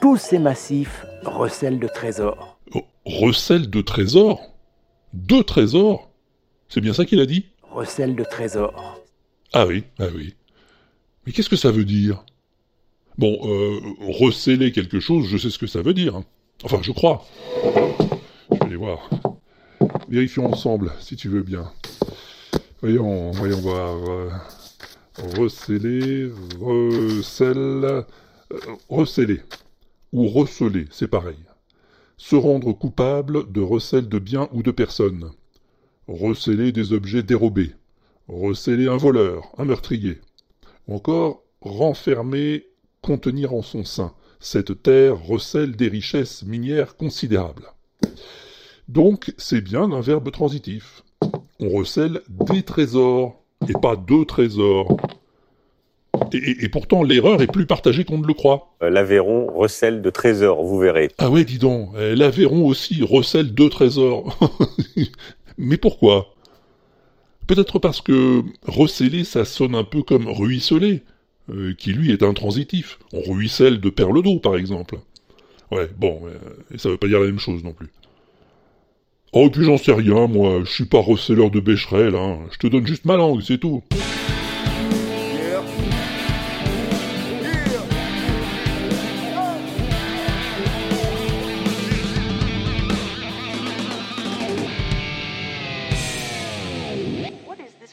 tous ces massifs recèlent de trésors. Oh, recèlent de trésors? Deux trésors? C'est bien ça qu'il a dit? Recèlent de trésors. Ah oui, ah oui. Mais qu'est-ce que ça veut dire? Bon, euh, recéler quelque chose, je sais ce que ça veut dire. hein. Enfin, je crois. Je vais aller voir. Vérifions ensemble, si tu veux bien. Voyons, voyons voir. Recéler, recèle, euh, recéler. Ou receler, c'est pareil. Se rendre coupable de recel de biens ou de personnes. Recéler des objets dérobés. Recéler un voleur, un meurtrier. Encore, renfermer, contenir en son sein. Cette terre recèle des richesses minières considérables. Donc, c'est bien un verbe transitif. On recèle des trésors, et pas deux trésors. Et, et- et pourtant, l'erreur est plus partagée qu'on ne le croit. Euh, L'Aveyron recèle de trésors, vous verrez. Ah ouais, dis donc, euh, l'Aveyron aussi recèle deux trésors. Mais pourquoi? Peut-être parce que recéler, ça sonne un peu comme ruisseler, euh, qui lui est intransitif. On ruisselle de perles d'eau, par exemple. Ouais, bon, euh, et ça veut pas dire la même chose non plus. Oh, et puis j'en sais rien, moi, je suis pas receleur de bécherel, hein. Je te donne juste ma langue, c'est tout.